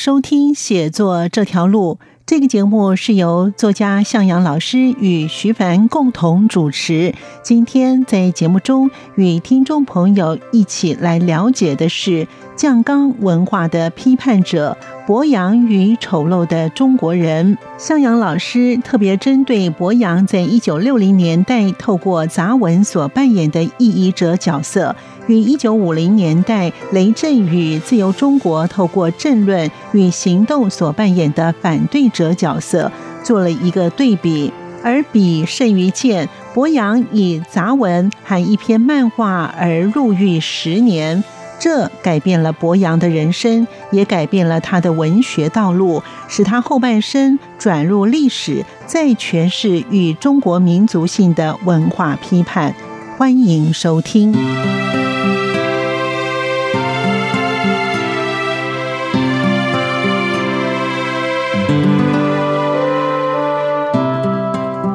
收听《写作这条路》这个节目，是由作家向阳老师与徐凡共同主持。今天在节目中，与听众朋友一起来了解的是酱缸文化的批判者博洋与丑陋的中国人。向阳老师特别针对博洋在一九六零年代透过杂文所扮演的异议者角色。与一九五零年代雷震与自由中国透过政论与行动所扮演的反对者角色做了一个对比，而比胜于剑。博洋以杂文和一篇漫画而入狱十年，这改变了博洋的人生，也改变了他的文学道路，使他后半生转入历史，再诠释与中国民族性的文化批判。欢迎收听。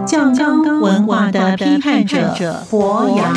酱缸文化的批判者博洋，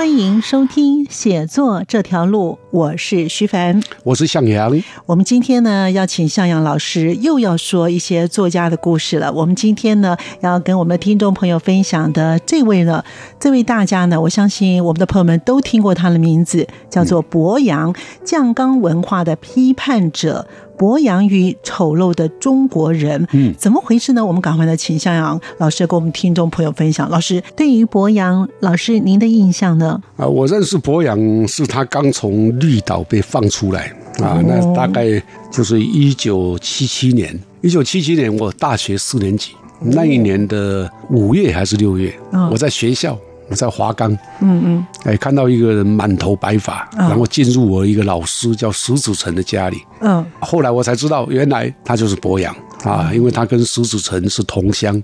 欢迎收听写作这条路，我是徐凡，我是向阳。我们今天呢，要请向阳老师又要说一些作家的故事了。我们今天呢，要跟我们的听众朋友分享的这位呢，这位大家呢，我相信我们的朋友们都听过他的名字，叫做博洋，酱缸文化的批判者。博洋与丑陋的中国人，嗯，怎么回事呢？我们赶快来请向阳老师跟我们听众朋友分享。老师对于博洋老师您的印象呢？啊，我认识博洋是他刚从绿岛被放出来啊，那大概就是一九七七年。一九七七年我大学四年级，那一年的五月还是六月，我在学校。我在华冈，嗯嗯，哎，看到一个人满头白发，然后进入我一个老师叫石子成的家里，嗯，后来我才知道，原来他就是博洋啊，因为他跟石子成是同乡，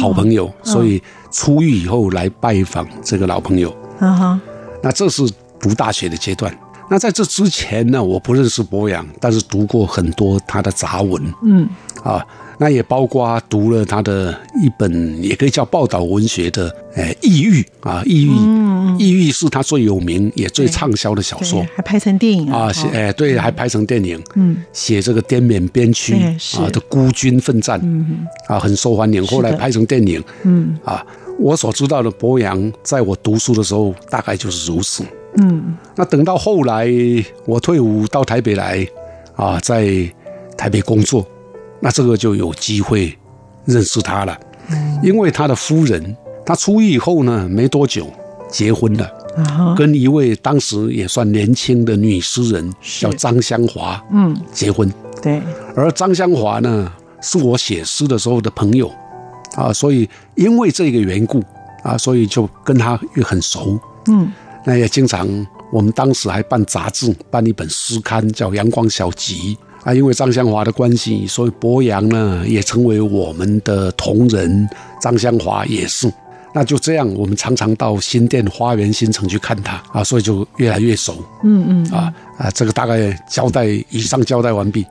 好朋友，所以出狱以后来拜访这个老朋友，啊哈，那这是读大学的阶段。那在这之前呢，我不认识博洋，但是读过很多他的杂文，嗯，啊。那也包括读了他的一本，也可以叫报道文学的，诶，《异域》啊，《异域》，《异域》是他最有名也最畅销的小说，还拍成电影啊，写，哎，对，还拍成电影，嗯，写这个滇缅边区啊的孤军奋战，嗯。啊，很受欢迎，后来拍成电影，嗯，啊，我所知道的博洋，在我读书的时候，大概就是如此，嗯，那等到后来我退伍到台北来，啊，在台北工作。那这个就有机会认识他了，因为他的夫人，他出狱以后呢，没多久结婚了，跟一位当时也算年轻的女诗人叫张香华，嗯，结婚。对，而张香华呢，是我写诗的时候的朋友，啊，所以因为这个缘故啊，所以就跟他又很熟，嗯，那也经常，我们当时还办杂志，办一本诗刊叫《阳光小集》。啊，因为张香华的关系，所以博洋呢也成为我们的同仁。张香华也是，那就这样，我们常常到新店花园新城去看他啊，所以就越来越熟。嗯嗯啊啊，这个大概交代以上交代完毕。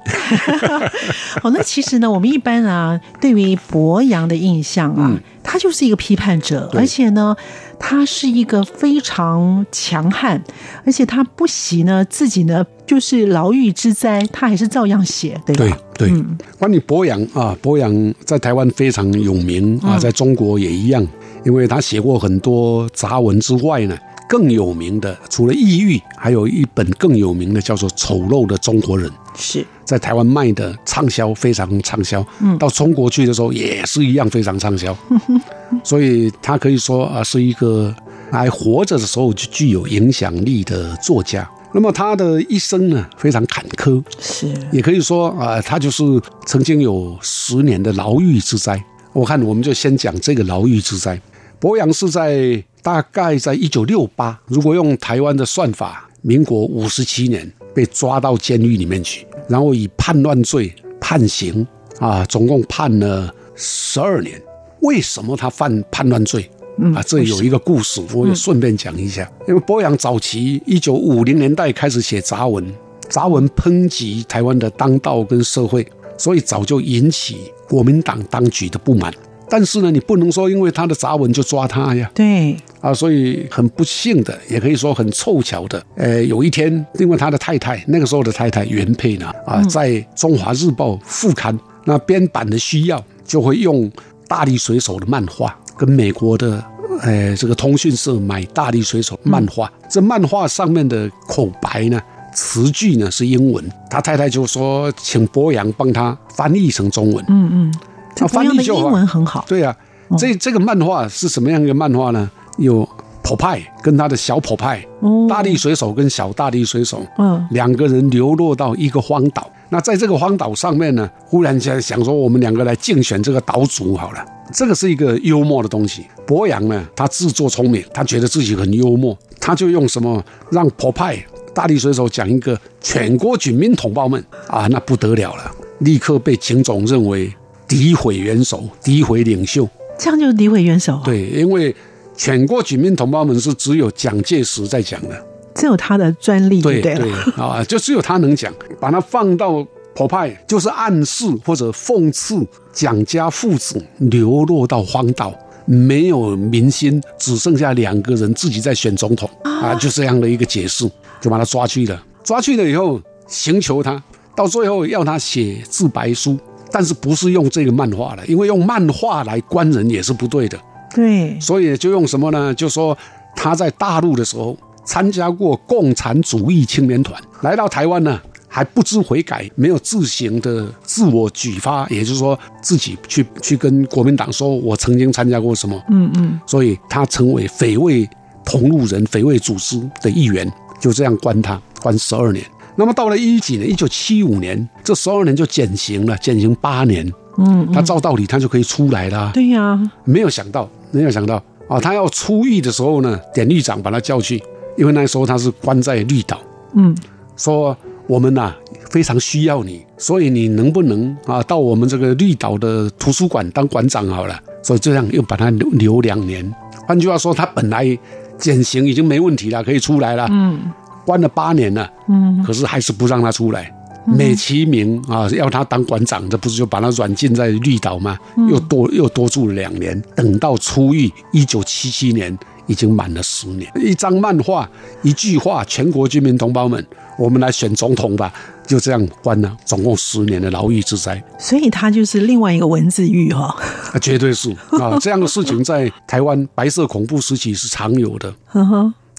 好，那其实呢，我们一般啊，对于博洋的印象啊，他就是一个批判者，而且呢，他是一个非常强悍，而且他不惜呢自己呢。就是牢狱之灾，他还是照样写，对吧？对对。关于博洋啊，博洋在台湾非常有名啊，在中国也一样，因为他写过很多杂文之外呢，更有名的除了《异域》，还有一本更有名的叫做《丑陋的中国人》，是在台湾卖的畅销，非常畅销。嗯，到中国去的时候也是一样非常畅销。所以他可以说啊，是一个还活着的时候就具有影响力的作家。那么他的一生呢，非常坎坷，是也可以说啊，他就是曾经有十年的牢狱之灾。我看我们就先讲这个牢狱之灾。博洋是在大概在一九六八，如果用台湾的算法，民国五十七年被抓到监狱里面去，然后以叛乱罪判刑啊，总共判了十二年。为什么他犯叛乱罪？啊，这有一个故事，我也顺便讲一下。因为博洋早期一九五零年代开始写杂文，杂文抨击台湾的当道跟社会，所以早就引起国民党当局的不满。但是呢，你不能说因为他的杂文就抓他呀。对啊，所以很不幸的，也可以说很凑巧的，呃，有一天，因为他的太太那个时候的太太原配呢，啊，在《中华日报》副刊那编版的需要，就会用大力水手的漫画跟美国的，呃，这个通讯社买大力水手漫画，这漫画上面的口白呢，词句呢是英文，他太太就说请博洋帮他翻译成中文。嗯嗯。他翻译就英文很好，对呀。这这个漫画是什么样一个漫画呢？有普派跟他的小普派，大力水手跟小大力水手，嗯，两个人流落到一个荒岛。那在这个荒岛上面呢，忽然间想说，我们两个来竞选这个岛主好了。这个是一个幽默的东西。博洋呢，他自作聪明，他觉得自己很幽默，他就用什么让普派大力水手讲一个全国军民同胞们啊，那不得了了，立刻被警总认为。诋毁元首，诋毁领袖，这样就诋毁元首。对，因为全国军民同胞们是只有蒋介石在讲的，只有他的专利。对对啊，就只有他能讲，把它放到婆派，就是暗示或者讽刺蒋家父子流落到荒岛，没有民心，只剩下两个人自己在选总统啊，就这样的一个解释，就把他抓去了。抓去了以后，刑求他，到最后要他写自白书。但是不是用这个漫画了，因为用漫画来关人也是不对的。对，所以就用什么呢？就说他在大陆的时候参加过共产主义青年团，来到台湾呢还不知悔改，没有自行的自我举发，也就是说自己去去跟国民党说，我曾经参加过什么。嗯嗯。所以他成为匪卫同路人、匪卫组织的一员，就这样关他关十二年。那么到了一几年，一九七五年，这十二年就减刑了，减刑八年。嗯，他照道理他就可以出来了。对呀，没有想到，没有想到啊！他要出狱的时候呢，典狱长把他叫去，因为那时候他是关在绿岛。嗯，说我们呐非常需要你，所以你能不能啊到我们这个绿岛的图书馆当馆长好了？所以这样又把他留留两年。换句话说，他本来减刑已经没问题了，可以出来了。嗯。关了八年了，嗯，可是还是不让他出来，美其名啊要他当馆长，这不是就把他软禁在绿岛吗？又多又多住了两年，等到出狱，一九七七年已经满了十年。一张漫画，一句话，全国居民同胞们，我们来选总统吧，就这样关了，总共十年的牢狱之灾。所以他就是另外一个文字狱哈，啊，绝对是啊，这样的事情在台湾白色恐怖时期是常有的。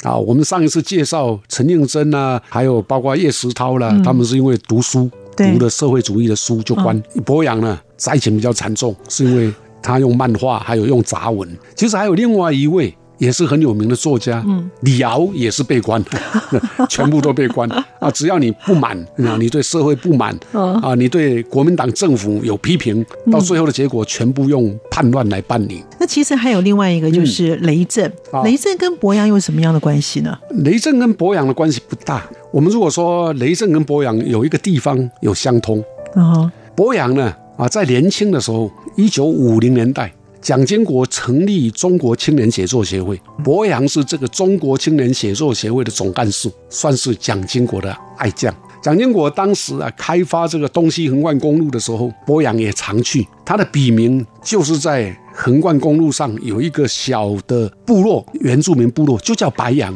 啊，我们上一次介绍陈应真呐，还有包括叶石涛啦，他们是因为读书读了社会主义的书就关。博洋呢灾情比较惨重，是因为他用漫画，还有用杂文。其实还有另外一位。也是很有名的作家，李敖也是被关，全部都被关啊！只要你不满，啊，你对社会不满，啊，你对国民党政府有批评，到最后的结果全部用叛乱来办理。那其实还有另外一个，就是雷震。雷震跟博洋有什么样的关系呢？雷震跟博洋的关系不大。我们如果说雷震跟博洋有一个地方有相通，啊，博洋呢，啊，在年轻的时候，一九五零年代。蒋经国成立中国青年写作协会，博洋是这个中国青年写作协会的总干事，算是蒋经国的爱将。蒋经国当时啊开发这个东西横贯公路的时候，博洋也常去。他的笔名就是在横贯公路上有一个小的部落，原住民部落就叫白杨，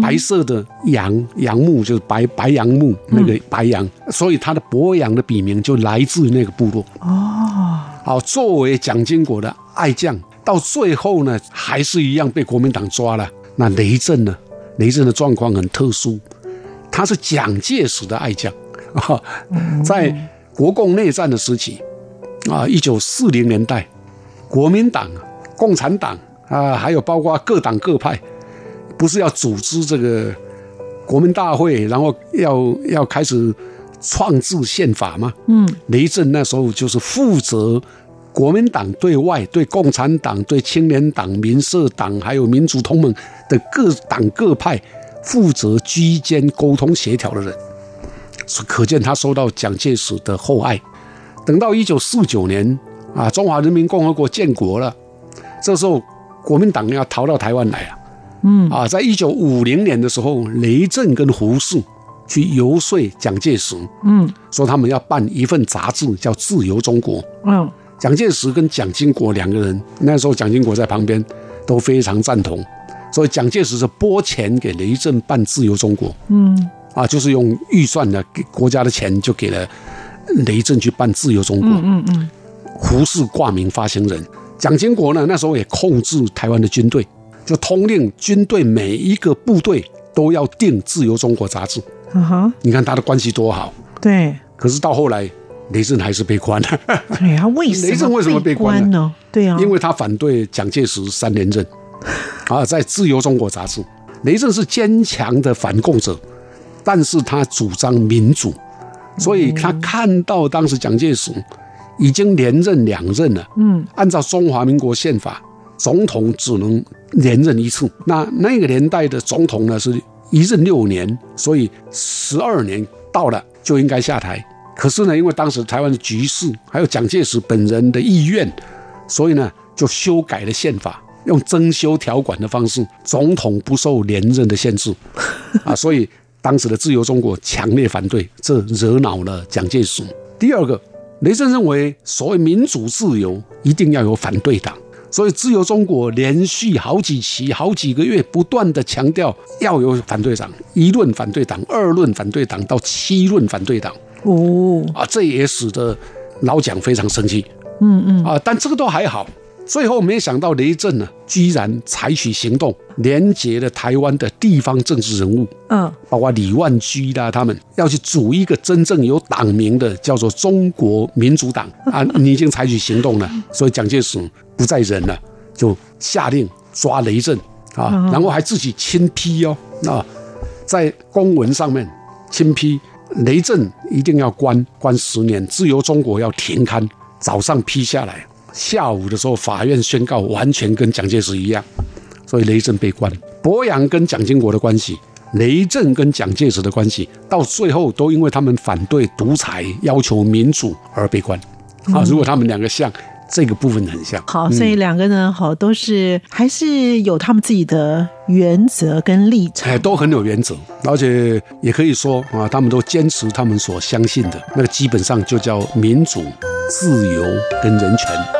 白色的杨杨木就是白白杨木那个白杨，所以他的博洋的笔名就来自那个部落。哦，好，作为蒋经国的。爱将到最后呢，还是一样被国民党抓了。那雷震呢？雷震的状况很特殊，他是蒋介石的爱将 啊，在国共内战的时期啊，一九四零年代，国民党、共产党啊，还有包括各党各派，不是要组织这个国民大会，然后要要开始创制宪法吗？嗯，雷震那时候就是负责。国民党对外对共产党、对青年党、民社党还有民主同盟的各党各派负责居间沟通协调的人，可见他受到蒋介石的厚爱。等到一九四九年啊，中华人民共和国建国了，这时候国民党要逃到台湾来了。嗯啊，在一九五零年的时候，雷震跟胡适去游说蒋介石，嗯，说他们要办一份杂志叫《自由中国》。嗯。蒋介石跟蒋经国两个人，那时候蒋经国在旁边都非常赞同，所以蒋介石是拨钱给雷震办自由中国，嗯，啊，就是用预算的给国家的钱就给了雷震去办自由中国，嗯嗯嗯，胡适挂名发行人，蒋经国呢那时候也控制台湾的军队，就通令军队每一个部队都要订自由中国杂志，嗯哈，你看他的关系多好，对，可是到后来。雷震还是被关了。对啊，为什么？雷震为什么被关呢？对啊，因为他反对蒋介石三连任。啊，在《自由中国》杂志，雷震是坚强的反共者，但是他主张民主，所以他看到当时蒋介石已经连任两任了。嗯，按照中华民国宪法，总统只能连任一次。那那个年代的总统呢，是一任六年，所以十二年到了就应该下台。可是呢，因为当时台湾的局势，还有蒋介石本人的意愿，所以呢，就修改了宪法，用增修条款的方式，总统不受连任的限制，啊，所以当时的自由中国强烈反对，这惹恼了蒋介石。第二个，雷震认为，所谓民主自由一定要有反对党，所以自由中国连续好几期、好几个月，不断的强调要有反对党，一论反对党，二论反对党，到七论反对党。哦啊，这也使得老蒋非常生气。嗯嗯啊，但这个都还好。最后没想到雷震呢，居然采取行动，连接了台湾的地方政治人物。嗯，包括李万居啦，他们要去组一个真正有党名的，叫做中国民主党啊。你已经采取行动了，所以蒋介石不再忍了，就下令抓雷震啊，然后还自己亲批哦啊，在公文上面亲批。雷震一定要关关十年，自由中国要停刊。早上批下来，下午的时候法院宣告完全跟蒋介石一样，所以雷震被关。博洋跟蒋经国的关系，雷震跟蒋介石的关系，到最后都因为他们反对独裁、要求民主而被关。啊，如果他们两个像。这个部分很像，好，所以两个人好都是还是有他们自己的原则跟立场，哎，都很有原则，而且也可以说啊，他们都坚持他们所相信的那个，基本上就叫民主、自由跟人权。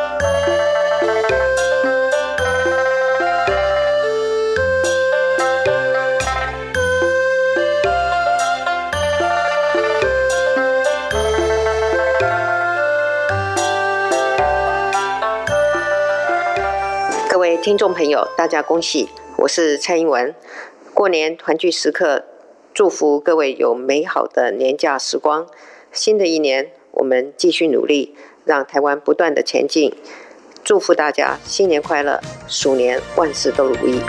听众朋友，大家恭喜！我是蔡英文。过年团聚时刻，祝福各位有美好的年假时光。新的一年，我们继续努力，让台湾不断的前进。祝福大家新年快乐，鼠年万事都如意。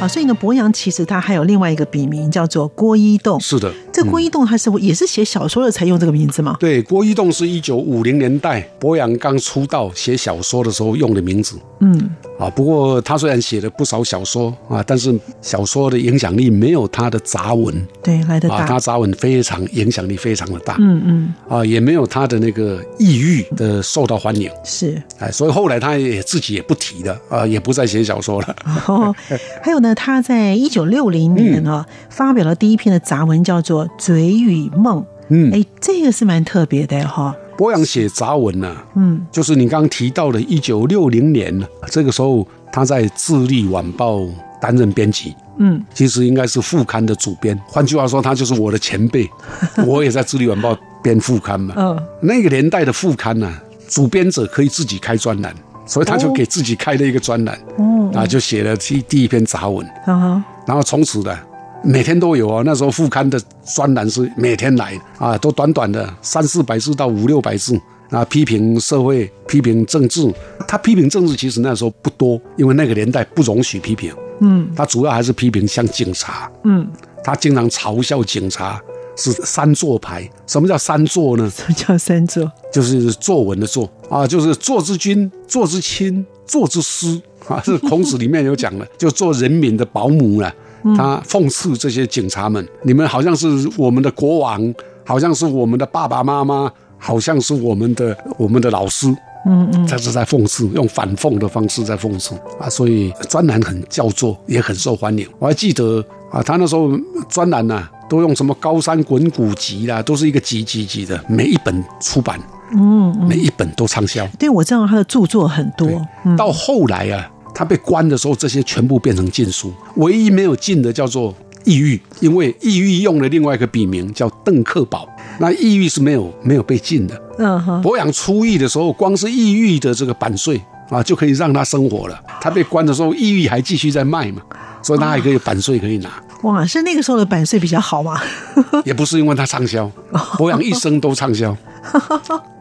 啊，所以呢，博洋其实他还有另外一个笔名叫做郭一栋。是的，这郭一栋他是也是写小说的才用这个名字吗？对，郭一栋是一九五零年代博洋刚出道写小说的时候用的名字。嗯。啊，不过他虽然写了不少小说啊，但是小说的影响力没有他的杂文对来的大。他杂文非常影响力非常的大。嗯嗯。啊，也没有他的那个抑郁的受到欢迎。是。哎，所以后来他也自己也不提了啊，也不再写小说了。哦，还有呢，他在一九六零年啊发表了第一篇的杂文，叫做《嘴与梦》。嗯，哎，这个是蛮特别的哈。博洋写杂文呢，嗯，就是你刚刚提到的，一九六零年，这个时候他在《智利晚报》担任编辑，嗯，其实应该是副刊的主编。换句话说，他就是我的前辈，我也在《智利晚报》编副刊嘛。嗯，那个年代的副刊呢，主编者可以自己开专栏，所以他就给自己开了一个专栏，哦，啊，就写了第第一篇杂文，啊，然后从此呢。每天都有啊，那时候副刊的专栏是每天来啊，都短短的三四百字到五六百字啊，批评社会、批评政治。他批评政治其实那时候不多，因为那个年代不容许批评。嗯，他主要还是批评像警察。嗯，他经常嘲笑警察是三座牌。什么叫三座呢？什么叫三座？就是作文的作啊，就是作之君、作之亲、作之师啊，是孔子里面有讲的，就做人民的保姆了。他讽刺这些警察们，你们好像是我们的国王，好像是我们的爸爸妈妈，好像是我们的我们的老师。嗯嗯，这是在讽刺，用反讽的方式在讽刺啊，所以专栏很叫座，也很受欢迎。我还记得啊，他那时候专栏呐，都用什么高山滚谷集啦，都是一个集集集的，每一本出版，嗯，每一本都畅销。对，我知道他的著作很多。到后来啊，他被关的时候，这些全部变成禁书，唯一没有禁的叫做《抑郁》，因为《抑郁》用了另外一个笔名叫邓克宝。那抑郁是没有没有被禁的。嗯哼，博洋出狱的时候，光是抑郁的这个版税啊，就可以让他生活了。他被关的时候，抑郁还继续在卖嘛，所以他还可以版税可以拿。哇，是那个时候的版税比较好吗？也不是因为他畅销，博洋一生都畅销。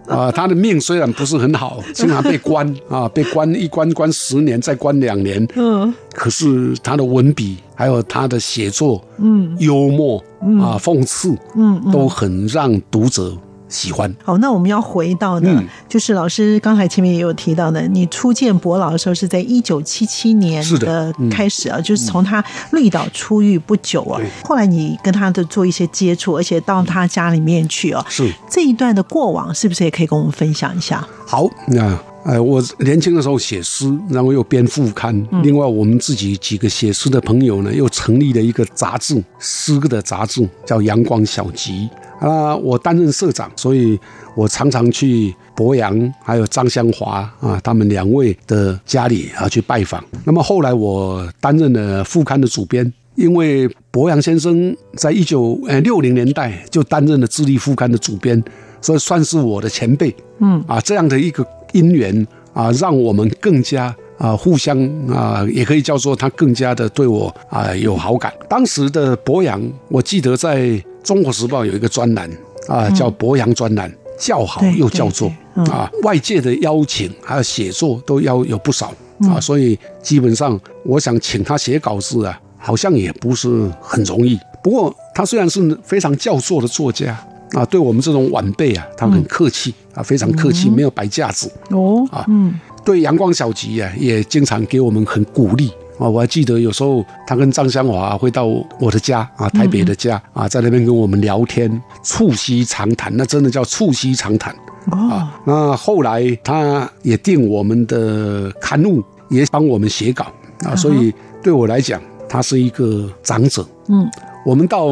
啊，他的命虽然不是很好，经常被关啊，被关一关关十年，再关两年。嗯，可是他的文笔，还有他的写作，嗯，幽默啊，讽刺，嗯，都很让读者。喜欢。好，那我们要回到呢，就是老师刚才前面也有提到的，你初见伯老的时候是在一九七七年的开始啊，就是从他绿岛出狱不久啊，后来你跟他的做一些接触，而且到他家里面去哦，是。这一段的过往，是不是也可以跟我们分享一下？好，那呃，我年轻的时候写诗，然后又编副刊，另外我们自己几个写诗的朋友呢，又成立了一个杂志，诗歌的杂志叫《阳光小集》。啊，我担任社长，所以我常常去博洋还有张香华啊，他们两位的家里啊去拜访。那么后来我担任了副刊的主编，因为博洋先生在一九呃六零年代就担任了智利副刊的主编，所以算是我的前辈。嗯，啊，这样的一个因缘啊，让我们更加啊互相啊，也可以叫做他更加的对我啊有好感。当时的博洋，我记得在。中国时报有一个专栏啊，叫博洋专栏，叫好又叫座啊。外界的邀请还有写作都要有不少啊，所以基本上我想请他写稿子啊，好像也不是很容易。不过他虽然是非常叫座的作家啊，对我们这种晚辈啊，他很客气啊，非常客气，没有摆架子哦啊。嗯，对阳光小吉啊，也经常给我们很鼓励。啊，我还记得有时候他跟张香华会到我的家啊，台北的家啊，在那边跟我们聊天，促膝长谈，那真的叫促膝长谈啊。那后来他也订我们的刊物，也帮我们写稿啊，所以对我来讲，他是一个长者。嗯，我们到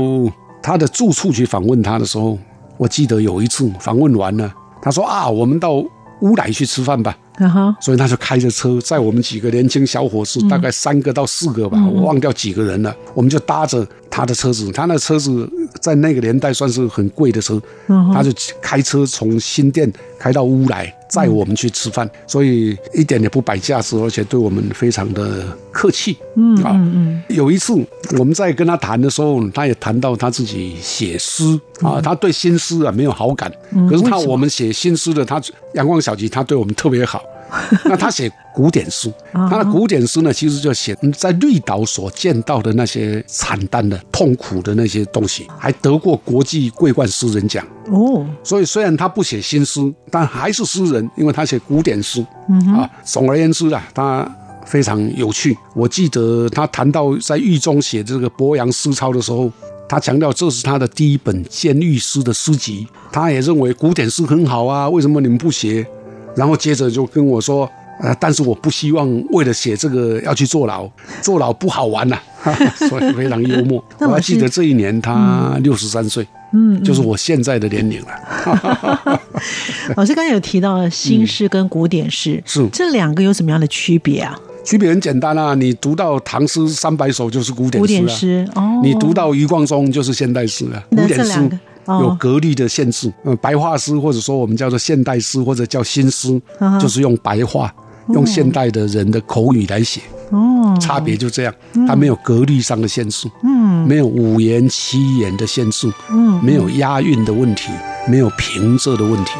他的住处去访问他的时候，我记得有一次访问完了，他说啊，我们到乌来去吃饭吧。所以他就开着车，载我们几个年轻小伙子，大概三个到四个吧，我忘掉几个人了。我们就搭着他的车子，他那车子在那个年代算是很贵的车，他就开车从新店开到乌来，载我们去吃饭，所以一点也不摆架子，而且对我们非常的客气。嗯啊，有一次我们在跟他谈的时候，他也谈到他自己写诗啊，他对新诗啊没有好感，可是他我们写新诗的，他阳光小吉，他对我们特别好。那他写古典诗，他的古典诗呢，其实就写在绿岛所见到的那些惨淡的、痛苦的那些东西，还得过国际桂冠诗人奖哦。所以虽然他不写新诗，但还是诗人，因为他写古典诗。啊，总而言之啊，他非常有趣。我记得他谈到在狱中写这个《博洋诗抄》的时候，他强调这是他的第一本监狱诗的诗集。他也认为古典诗很好啊，为什么你们不写？然后接着就跟我说，呃，但是我不希望为了写这个要去坐牢，坐牢不好玩呐，所以非常幽默。我还记得这一年他六十三岁，嗯，就是我现在的年龄了。老师刚才有提到新诗跟古典诗，是这两个有什么样的区别啊？区别很简单啊，你读到唐诗三百首就是古典诗，古典诗哦，你读到余光中就是现代诗了，古典诗。有格律的限制，呃，白话诗或者说我们叫做现代诗或者叫新诗，就是用白话、用现代的人的口语来写，哦，差别就这样，它没有格律上的限制，嗯，没有五言七言的限制，嗯，没有押韵的问题，没有平仄的问题。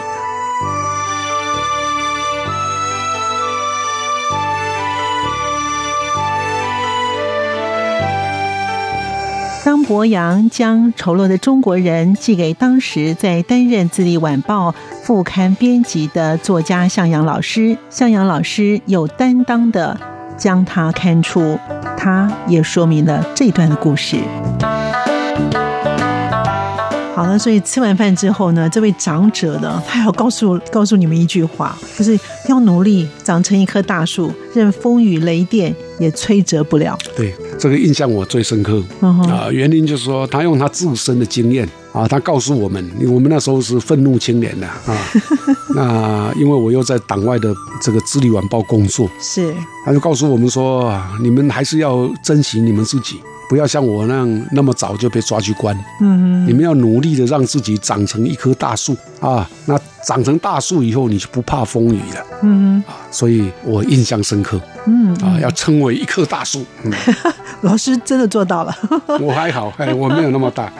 张博洋将丑陋的中国人寄给当时在担任《自立晚报》副刊编辑的作家向阳老师，向阳老师有担当的将他刊出，他也说明了这段的故事。好了，所以吃完饭之后呢，这位长者呢，他要告诉告诉你们一句话，就是要努力长成一棵大树，任风雨雷电也摧折不了。对，这个印象我最深刻啊。原因就是说，他用他自身的经验啊，他告诉我们，我们那时候是愤怒青年的啊。那因为我又在党外的这个《智利晚报》工作，是，他就告诉我们说，啊你们还是要珍惜你们自己，不要像我那样那么早就被抓去关。嗯你们要努力的让自己长成一棵大树啊！那长成大树以后，你就不怕风雨了嗯啊！所以我印象深刻嗯，啊，要称为一棵大树。嗯，老师真的做到了。我还好，哎，我没有那么大。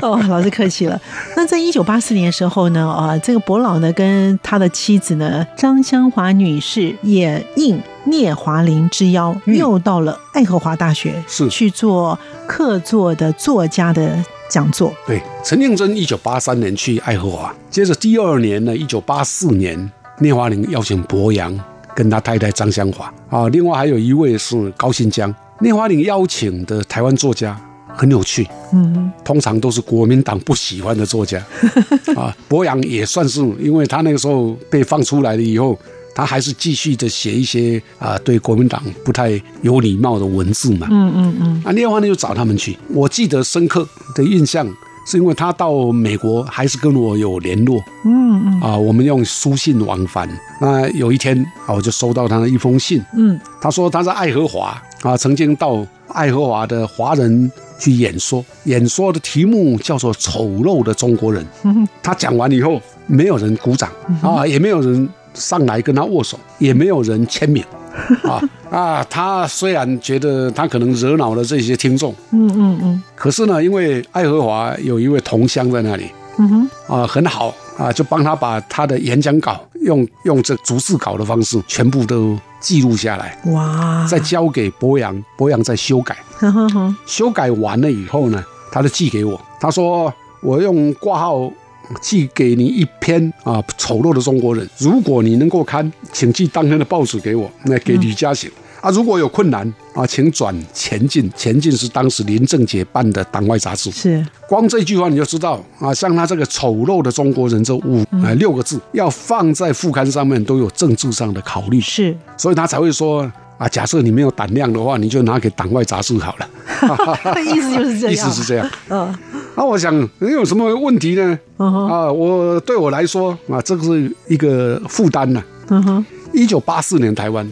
哦，老师客气了。那在一九八四年的时候呢，啊，这个伯老呢跟他的妻子呢张香华女士也应聂华苓之邀，嗯又到了爱荷华大学是去做客座的作家的讲座。对，陈应真一九八三年去爱荷华，接着第二年呢，一九八四年，聂华苓邀请博洋跟他太太张香华啊，另外还有一位是高新江。聂华苓邀请的台湾作家很有趣，嗯通常都是国民党不喜欢的作家 啊。博洋也算是，因为他那个时候被放出来了以后，他还是继续的写一些啊对国民党不太有礼貌的文字嘛。嗯嗯嗯，啊，聂华呢就找他们去。我记得深刻的印象，是因为他到美国还是跟我有联络。嗯嗯。啊，我们用书信往返。那有一天啊，我就收到他的一封信，嗯。他说他在爱荷华啊，曾经到爱荷华的华人去演说，演说的题目叫做《丑陋的中国人》。嗯。他讲完以后，没有人鼓掌。啊，也没有人上来跟他握手，也没有人签名。啊啊！他虽然觉得他可能惹恼了这些听众，嗯嗯嗯可是呢，因为爱荷华有一位同乡在那里嗯哼，啊，很好啊，就帮他把他的演讲稿用用这逐字稿的方式全部都记录下来，哇，再交给博洋，博洋再修改。修改完了以后呢，他就寄给我，他说我用挂号寄给你一篇啊丑陋的中国人，如果你能够看，请寄当天的报纸给我，那给李嘉行。啊，如果有困难啊，请转前进。前进是当时林正杰办的党外杂志。是，光这句话你就知道啊，像他这个丑陋的中国人这五啊六个字，要放在副刊上面都有政治上的考虑，是，所以他才会说啊，假设你没有胆量的话，你就拿给党外杂志好了。意思就是这样，意思是这样。嗯那我想，你有什么问题呢？啊，我对我来说啊，这个是一个负担呐。嗯哼，一九八四年台湾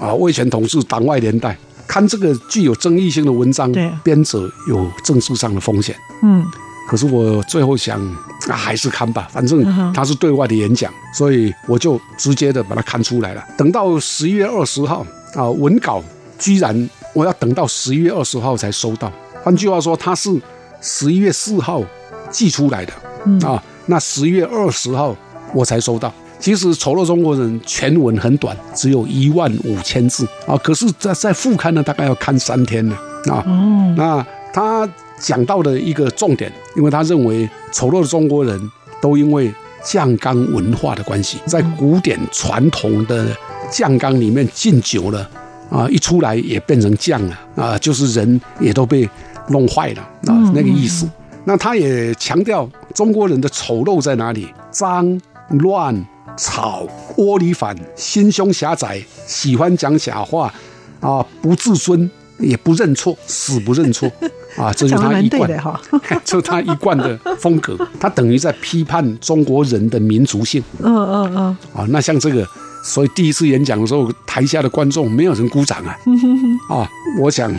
啊，威权统治党外年代，看这个具有争议性的文章对，编者有政治上的风险。嗯可是我最后想啊，还是看吧，反正他是对外的演讲，所以我就直接的把它看出来了。等到十一月二十号啊，文稿居然我要等到十一月二十号才收到。换句话说，他是十一月四号寄出来的嗯啊，那十一月二十号我才收到。其实《丑陋中国人》全文很短，只有一万五千字啊，可是在，在副刊呢，大概要看三天呢啊。哦，那他讲到的一个重点，因为他认为丑陋的中国人都因为酱缸文化的关系，在古典传统的酱缸里面浸久了啊，一出来也变成酱了啊，就是人也都被弄坏了啊，那个意思。那他也强调中国人的丑陋在哪里？脏乱吵窝里反，心胸狭窄，喜欢讲假话啊，不自尊。也不认错，死不认错，啊，这就是他一贯的哈，这是他一贯的风格。他等于在批判中国人的民族性嗯嗯嗯，啊。那像这个，所以第一次演讲的时候，台下的观众没有人鼓掌啊。啊，我想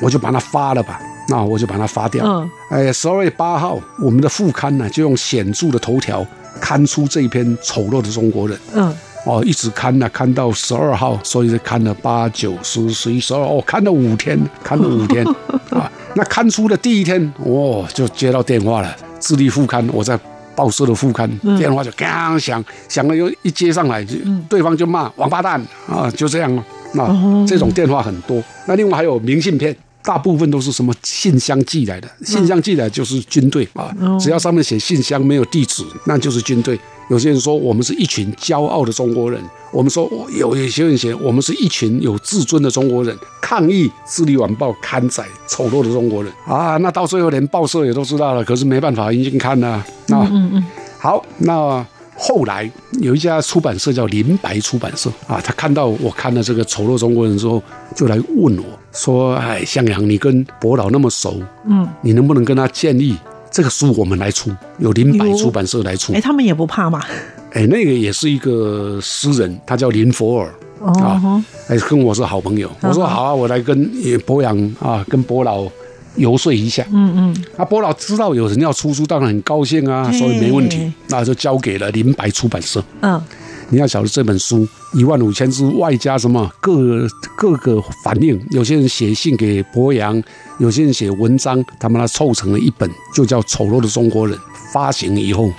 我就把它发了吧，那我就把它发掉。嗯哎，十二月八号，我们的副刊呢就用显著的头条刊出这一篇丑陋的中国人。嗯哦，一直看呢、看到十二号，所以就看了八九十十一十二，哦，看了五天，看了五天 啊。那刊出的第一天，哦，就接到电话了，智利副刊，我在报社的副刊，电话就刚响，响了又一接上来，就对方就骂王八蛋啊，就这样了。啊，这种电话很多。那另外还有明信片大部分都是什么信箱寄来的，信箱寄来就是军队啊，只要上面写信箱没有地址，那就是军队。有些人说我们是一群骄傲的中国人，我们说有有些人写我们是一群有自尊的中国人，抗议《智利晚报》刊载丑陋的中国人啊，那到最后连报社也都知道了，可是没办法，已经看了啊。嗯嗯，好，那。后来有一家出版社叫林白出版社啊，他看到我看了这个丑陋中国人之后，就来问我说：“哎，向阳，你跟伯老那么熟，嗯，你能不能跟他建议这个书我们来出，由林白出版社来出？哎，他们也不怕嘛。哎，那个也是一个诗人，他叫林佛尔啊，哎，跟我是好朋友。我说好啊，我来跟博洋啊，跟博老。游说一下，嗯嗯，啊，博老知道有人要出书，当然很高兴啊，所以没问题，那就交给了林白出版社。嗯，你要晓得这本书一万五千字，外加什么各各个反应，有些人写信给博洋，有些人写文章，他们那凑成了一本，就叫《丑陋的中国人》。发行以后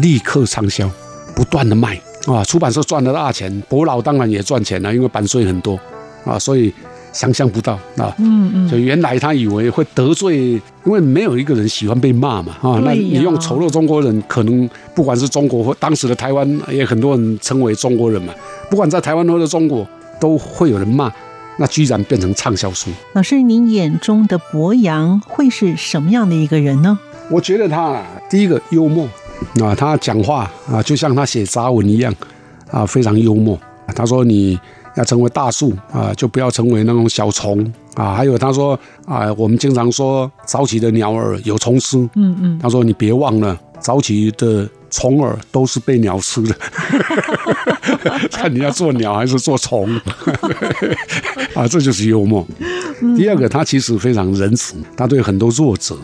立刻畅销，不断的卖啊，出版社赚了大钱，博老当然也赚钱了，因为版税很多啊，所以。想象不到啊，嗯嗯，所以原来他以为会得罪，因为没有一个人喜欢被骂嘛，啊，那你用丑陋中国人，可能不管是中国或当时的台湾，也很多人称为中国人嘛，不管在台湾或者中国，都会有人骂，那居然变成畅销书。老师，您眼中的博洋会是什么样的一个人呢？我觉得他第一个幽默，啊，他讲话啊，就像他写杂文一样，啊，非常幽默。他说你。要成为大树啊，就不要成为那种小虫啊。还有他说啊，我们经常说早起的鸟儿有虫吃，嗯嗯。他说你别忘了，早起的虫儿都是被鸟吃的。看你要做鸟还是做虫啊？这就是幽默。第二个，他其实非常仁慈，他对很多弱者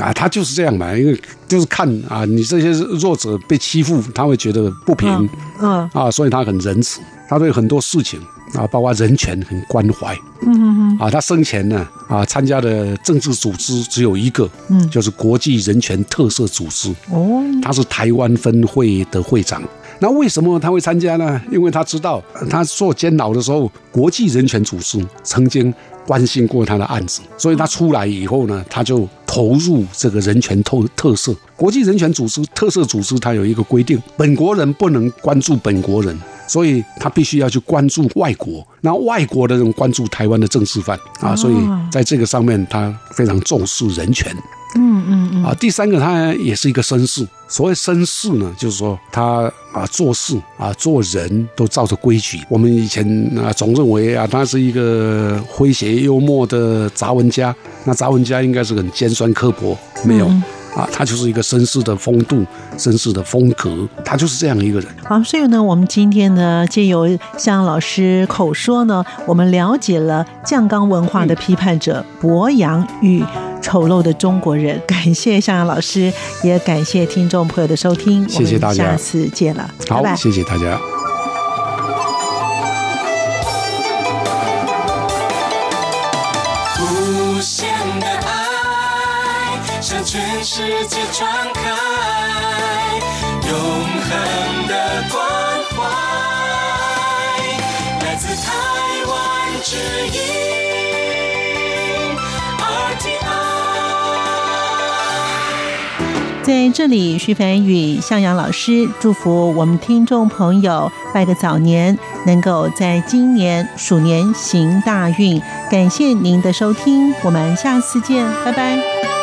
啊，他就是这样嘛，因为就是看啊，你这些弱者被欺负，他会觉得不平，嗯啊，所以他很仁慈。他对很多事情啊，包括人权很关怀。嗯嗯嗯。啊，他生前呢啊，参加的政治组织只有一个，嗯，就是国际人权特色组织。哦。他是台湾分会的会长。那为什么他会参加呢？因为他知道他做监牢的时候，国际人权组织曾经关心过他的案子，所以他出来以后呢，他就投入这个人权特特色。国际人权组织特色组织，它有一个规定：本国人不能关注本国人。所以他必须要去关注外国，那外国的人关注台湾的政治犯啊，所以在这个上面他非常重视人权。嗯嗯嗯。啊，第三个他也是一个绅士。所谓绅士呢，就是说他啊做事啊做人都照着规矩。我们以前啊总认为啊他是一个诙谐幽默的杂文家，那杂文家应该是很尖酸刻薄，没有。啊，他就是一个绅士的风度，绅士的风格，他就是这样一个人。好，所以呢，我们今天呢，借由向老师口说呢，我们了解了酱缸文化的批判者博洋与丑陋的中国人。感谢向阳老师，也感谢听众朋友的收听。谢谢大家，下次见了，好，谢谢大家。界传开永恒的关怀，来自台湾之音 RTI。在这里，徐凡与向阳老师祝福我们听众朋友拜个早年，能够在今年鼠年行大运。感谢您的收听，我们下次见，拜拜。